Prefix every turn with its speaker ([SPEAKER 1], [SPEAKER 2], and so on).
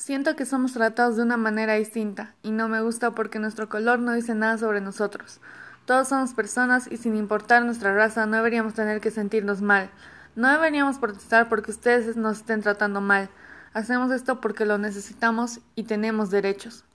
[SPEAKER 1] Siento que somos tratados de una manera distinta, y no me gusta porque nuestro color no dice nada sobre nosotros. Todos somos personas y sin importar nuestra raza no deberíamos tener que sentirnos mal. No deberíamos protestar porque ustedes nos estén tratando mal. Hacemos esto porque lo necesitamos y tenemos derechos.